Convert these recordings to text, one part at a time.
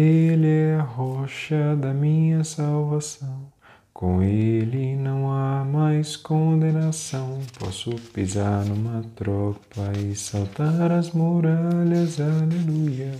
Ele é a rocha da minha salvação. Com ele não há mais condenação. Posso pisar numa tropa e saltar as muralhas. Aleluia.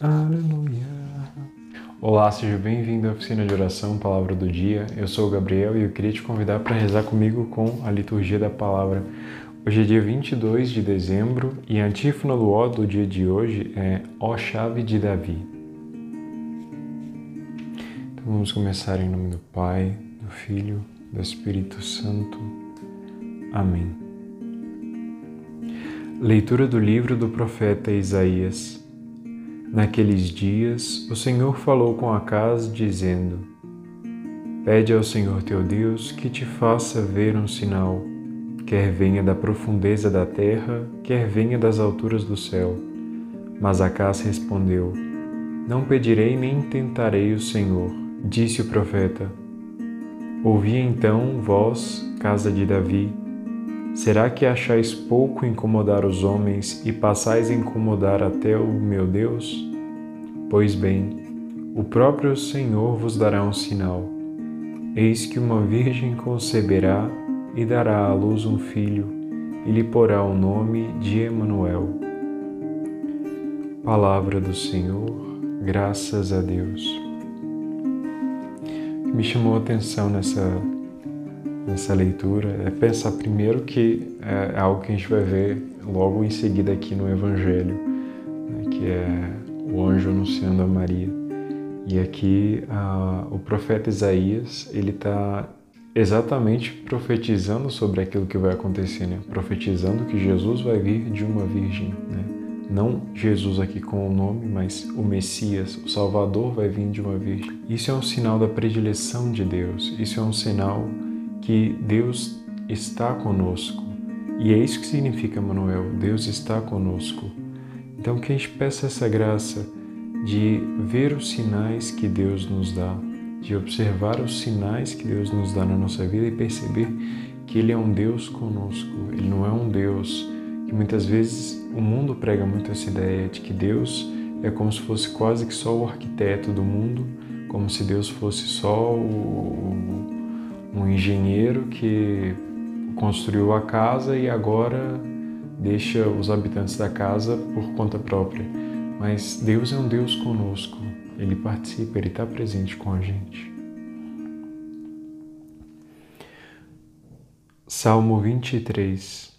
Aleluia. Olá, seja bem-vindo à oficina de oração, Palavra do Dia. Eu sou o Gabriel e eu queria te convidar para rezar comigo com a liturgia da palavra. Hoje é dia 22 de dezembro e a antífona do ó do dia de hoje é Ó chave de Davi. Então vamos começar em nome do Pai, do Filho, do Espírito Santo. Amém. Leitura do livro do profeta Isaías. Naqueles dias, o Senhor falou com Acaz, dizendo: Pede ao Senhor teu Deus que te faça ver um sinal, quer venha da profundeza da terra, quer venha das alturas do céu. Mas Acaz respondeu: Não pedirei nem tentarei o Senhor Disse o profeta: Ouvi então, vós, casa de Davi, será que achais pouco incomodar os homens e passais a incomodar até o meu Deus? Pois bem, o próprio Senhor vos dará um sinal. Eis que uma virgem conceberá e dará à luz um filho, e lhe porá o nome de Emanuel. Palavra do Senhor, graças a Deus me chamou a atenção nessa, nessa leitura é pensar primeiro que é algo que a gente vai ver logo em seguida aqui no Evangelho, né, que é o anjo anunciando a Maria. E aqui o profeta Isaías ele está exatamente profetizando sobre aquilo que vai acontecer, né? profetizando que Jesus vai vir de uma virgem. Né? Não Jesus aqui com o nome, mas o Messias, o Salvador vai vir de uma virgem. Isso é um sinal da predileção de Deus. Isso é um sinal que Deus está conosco. E é isso que significa Manuel, Deus está conosco. Então que a gente peça essa graça de ver os sinais que Deus nos dá, de observar os sinais que Deus nos dá na nossa vida e perceber que Ele é um Deus conosco. Ele não é um Deus que muitas vezes o mundo prega muito essa ideia de que Deus é como se fosse quase que só o arquiteto do mundo, como se Deus fosse só o, um engenheiro que construiu a casa e agora deixa os habitantes da casa por conta própria. Mas Deus é um Deus conosco, Ele participa, Ele está presente com a gente. Salmo 23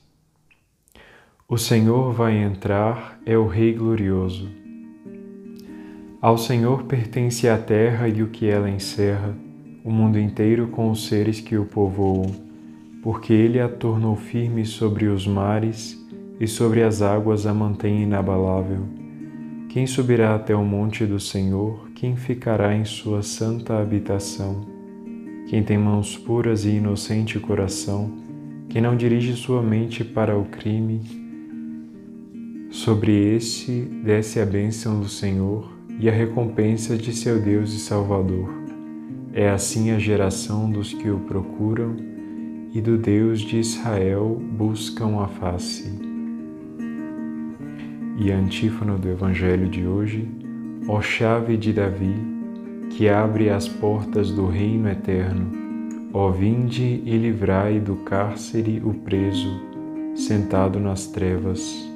o Senhor vai entrar, é o Rei glorioso. Ao Senhor pertence a terra e o que ela encerra, o mundo inteiro com os seres que o povoam, porque ele a tornou firme sobre os mares e sobre as águas a mantém inabalável. Quem subirá até o monte do Senhor? Quem ficará em sua santa habitação? Quem tem mãos puras e inocente coração? Quem não dirige sua mente para o crime? Sobre este desce a bênção do Senhor e a recompensa de seu Deus e Salvador. É assim a geração dos que o procuram e do Deus de Israel buscam a face. E a antífona do Evangelho de hoje, ó chave de Davi, que abre as portas do reino eterno, ó vinde e livrai do cárcere o preso, sentado nas trevas.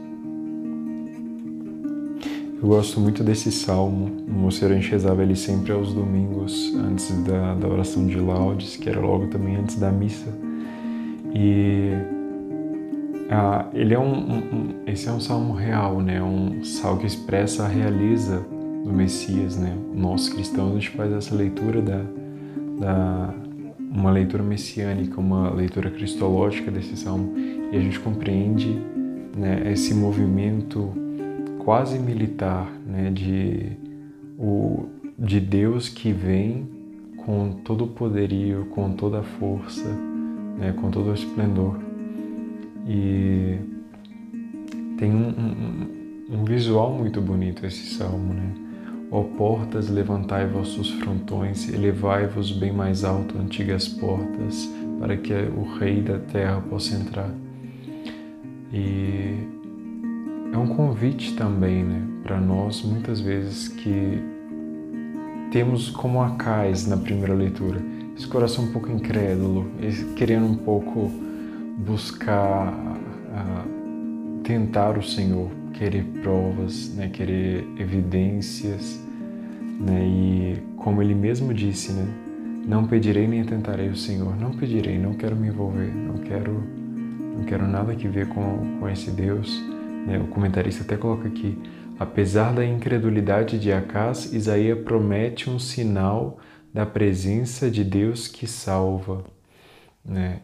Eu gosto muito desse salmo. O Monsenhor rezava ele sempre aos domingos, antes da, da oração de laudes, que era logo também antes da missa. E ah, ele é um, um, esse é um salmo real, né? Um salmo que expressa a realeza do Messias, né? Nós cristãos a gente faz essa leitura da, da uma leitura messiânica, uma leitura cristológica desse salmo e a gente compreende né, esse movimento quase militar, né, de, o, de Deus que vem com todo o poderio, com toda a força, né, com todo o esplendor. E tem um, um, um visual muito bonito esse salmo, né? Ó portas, levantai vossos frontões, elevai-vos bem mais alto, antigas portas, para que o Rei da terra possa entrar. E é um convite também, né, para nós muitas vezes que temos como a cais na primeira leitura, esse coração um pouco incrédulo, querendo um pouco buscar uh, tentar o Senhor, querer provas, né, querer evidências, né, e como ele mesmo disse, né, não pedirei nem tentarei o Senhor, não pedirei, não quero me envolver, não quero, não quero nada que ver com, com esse Deus. Né, o comentarista até coloca aqui, apesar da incredulidade de Acás, Isaías promete um sinal da presença de Deus que salva. Né?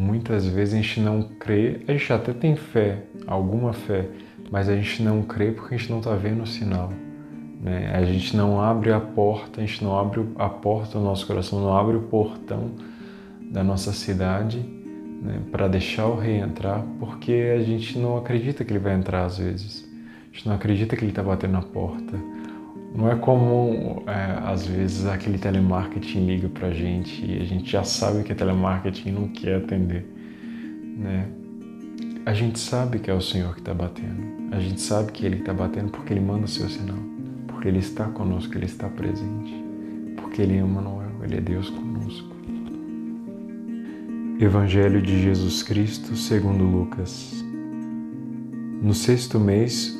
Muitas vezes a gente não crê, a gente até tem fé, alguma fé, mas a gente não crê porque a gente não está vendo o sinal. Né? A gente não abre a porta, a gente não abre a porta do nosso coração, não abre o portão da nossa cidade né, para deixar o rei entrar, porque a gente não acredita que ele vai entrar às vezes. A gente não acredita que ele está batendo na porta. Não é como é, às vezes aquele telemarketing liga para a gente e a gente já sabe que é telemarketing e não quer atender, né? A gente sabe que é o Senhor que está batendo. A gente sabe que Ele está batendo porque Ele manda o seu sinal porque Ele está conosco, Ele está presente, porque Ele é Emmanuel, Ele é Deus conosco. Evangelho de Jesus Cristo segundo Lucas No sexto mês,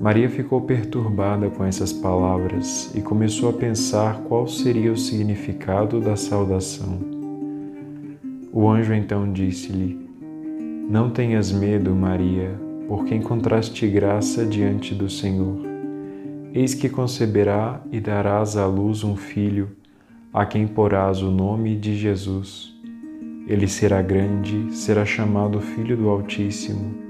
Maria ficou perturbada com essas palavras e começou a pensar qual seria o significado da saudação. O anjo então disse-lhe: Não tenhas medo, Maria, porque encontraste graça diante do Senhor. Eis que conceberá e darás à luz um filho a quem porás o nome de Jesus. Ele será grande, será chamado Filho do Altíssimo,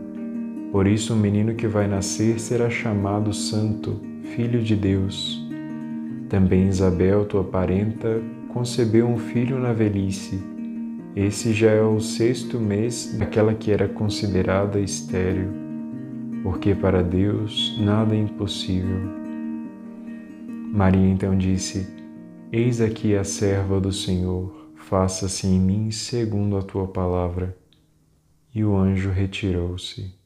Por isso, o menino que vai nascer será chamado Santo, Filho de Deus. Também Isabel, tua parenta, concebeu um filho na velhice. Esse já é o sexto mês daquela que era considerada estéril, porque para Deus nada é impossível. Maria então disse: Eis aqui a serva do Senhor, faça-se em mim segundo a tua palavra. E o anjo retirou-se.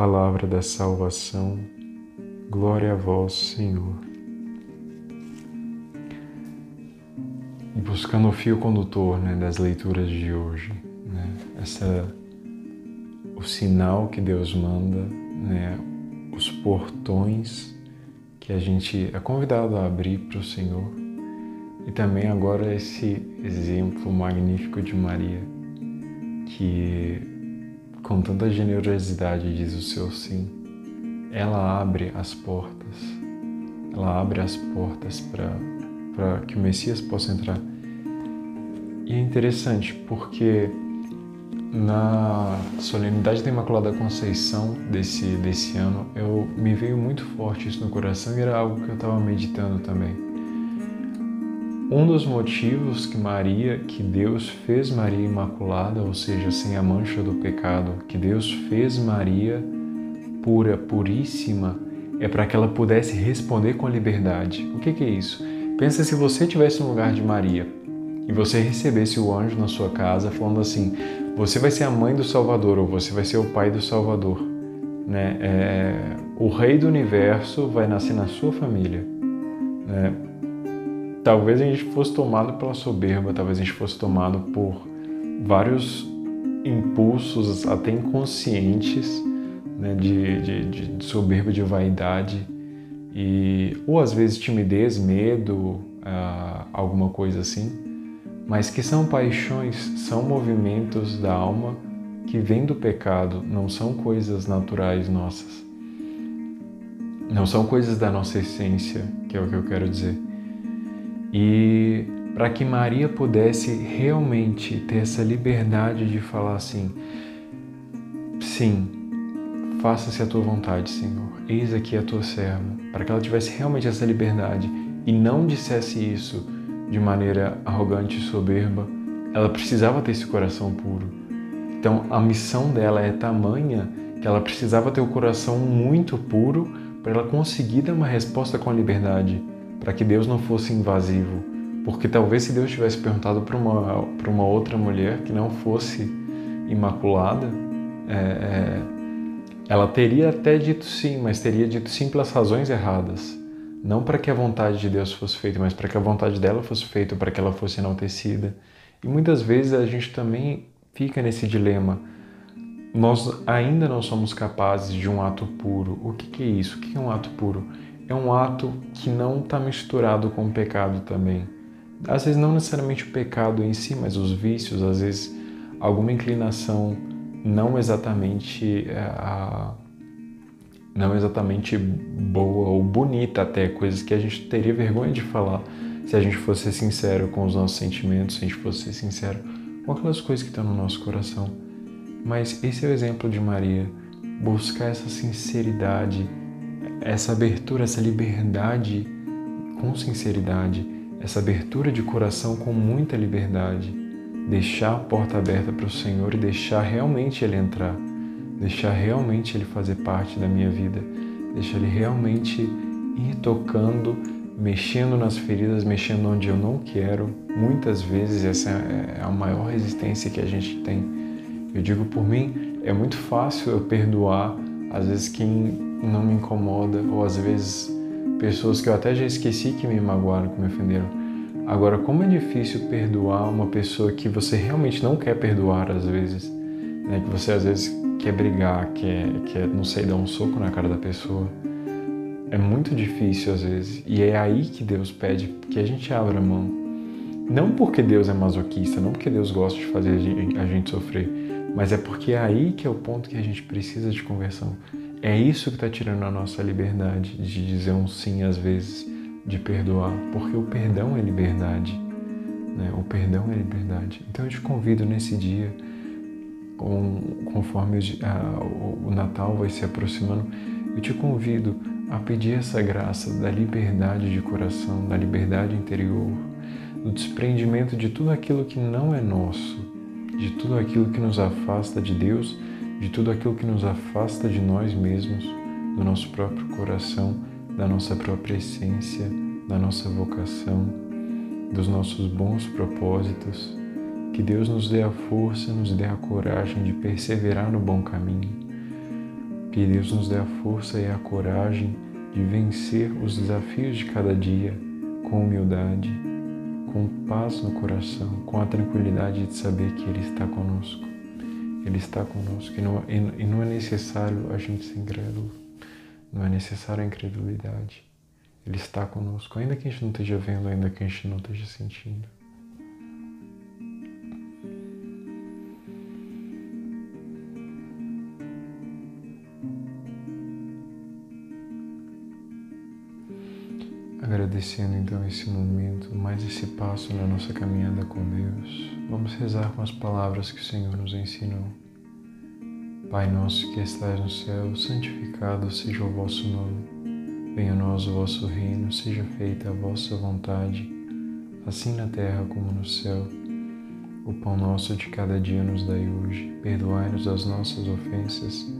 Palavra da salvação, glória a vós, Senhor. Buscando o fio condutor né, das leituras de hoje, né, essa, o sinal que Deus manda, né, os portões que a gente é convidado a abrir para o Senhor. E também agora esse exemplo magnífico de Maria, que com tanta generosidade diz o seu sim. Ela abre as portas, ela abre as portas para que o Messias possa entrar. E é interessante porque na solenidade da Imaculada Conceição desse, desse ano, eu me veio muito forte isso no coração e era algo que eu estava meditando também. Um dos motivos que Maria, que Deus fez Maria Imaculada, ou seja, sem a mancha do pecado, que Deus fez Maria pura, puríssima, é para que ela pudesse responder com liberdade. O que, que é isso? Pensa se você tivesse no lugar de Maria e você recebesse o anjo na sua casa falando assim: você vai ser a mãe do Salvador ou você vai ser o pai do Salvador. Né? É, o rei do universo vai nascer na sua família. Né? Talvez a gente fosse tomado pela soberba, talvez a gente fosse tomado por vários impulsos até inconscientes né? de, de, de soberba, de vaidade, e, ou às vezes timidez, medo, uh, alguma coisa assim, mas que são paixões, são movimentos da alma que vêm do pecado, não são coisas naturais nossas. Não são coisas da nossa essência, que é o que eu quero dizer. E para que Maria pudesse realmente ter essa liberdade de falar assim: sim, faça-se a tua vontade, Senhor, eis aqui a tua serva, para que ela tivesse realmente essa liberdade e não dissesse isso de maneira arrogante e soberba, ela precisava ter esse coração puro. Então a missão dela é tamanha que ela precisava ter o coração muito puro para ela conseguir dar uma resposta com a liberdade, para que Deus não fosse invasivo porque talvez se Deus tivesse perguntado para uma, uma outra mulher que não fosse imaculada, é, é, ela teria até dito sim, mas teria dito sim pelas razões erradas. Não para que a vontade de Deus fosse feita, mas para que a vontade dela fosse feita, para que ela fosse enaltecida. E muitas vezes a gente também fica nesse dilema. Nós ainda não somos capazes de um ato puro. O que, que é isso? O que é um ato puro? É um ato que não está misturado com o pecado também às vezes não necessariamente o pecado em si, mas os vícios, às vezes alguma inclinação não exatamente é, a, não exatamente boa ou bonita até, coisas que a gente teria vergonha de falar se a gente fosse sincero com os nossos sentimentos, se a gente fosse sincero com aquelas coisas que estão no nosso coração. Mas esse é o exemplo de Maria, buscar essa sinceridade, essa abertura, essa liberdade com sinceridade essa abertura de coração com muita liberdade, deixar a porta aberta para o Senhor e deixar realmente Ele entrar, deixar realmente Ele fazer parte da minha vida, deixar Ele realmente ir tocando, mexendo nas feridas, mexendo onde eu não quero. Muitas vezes essa é a maior resistência que a gente tem. Eu digo por mim, é muito fácil eu perdoar, às vezes quem não me incomoda, ou às vezes pessoas que eu até já esqueci que me magoaram, que me ofenderam. Agora, como é difícil perdoar uma pessoa que você realmente não quer perdoar às vezes, né? que você às vezes quer brigar, quer, quer, não sei, dar um soco na cara da pessoa. É muito difícil às vezes. E é aí que Deus pede que a gente abra mão. Não porque Deus é masoquista, não porque Deus gosta de fazer a gente sofrer, mas é porque é aí que é o ponto que a gente precisa de conversão. É isso que está tirando a nossa liberdade de dizer um sim às vezes, de perdoar, porque o perdão é liberdade. Né? O perdão é liberdade. Então eu te convido nesse dia, conforme o Natal vai se aproximando, eu te convido a pedir essa graça da liberdade de coração, da liberdade interior, do desprendimento de tudo aquilo que não é nosso, de tudo aquilo que nos afasta de Deus de tudo aquilo que nos afasta de nós mesmos, do nosso próprio coração, da nossa própria essência, da nossa vocação, dos nossos bons propósitos. Que Deus nos dê a força, nos dê a coragem de perseverar no bom caminho. Que Deus nos dê a força e a coragem de vencer os desafios de cada dia com humildade, com paz no coração, com a tranquilidade de saber que Ele está conosco. Ele está conosco e não, e não é necessário a gente ser incrédulo, não é necessário a incredulidade. Ele está conosco, ainda que a gente não esteja vendo, ainda que a gente não esteja sentindo. Agradecendo então esse momento, mais esse passo na nossa caminhada com Deus, vamos rezar com as palavras que o Senhor nos ensinou. Pai nosso que estais no céu, santificado seja o vosso nome. Venha a nós o vosso reino, seja feita a vossa vontade, assim na terra como no céu. O pão nosso de cada dia nos dai hoje. Perdoai-nos as nossas ofensas,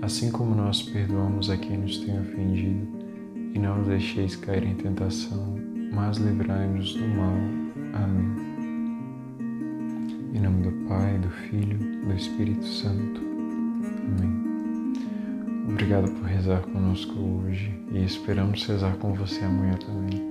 assim como nós perdoamos a quem nos tem ofendido e não nos deixeis cair em tentação, mas livrai-nos do mal. Amém. Em nome do Pai, do Filho, do Espírito Santo. Amém. Obrigado por rezar conosco hoje e esperamos rezar com você amanhã também.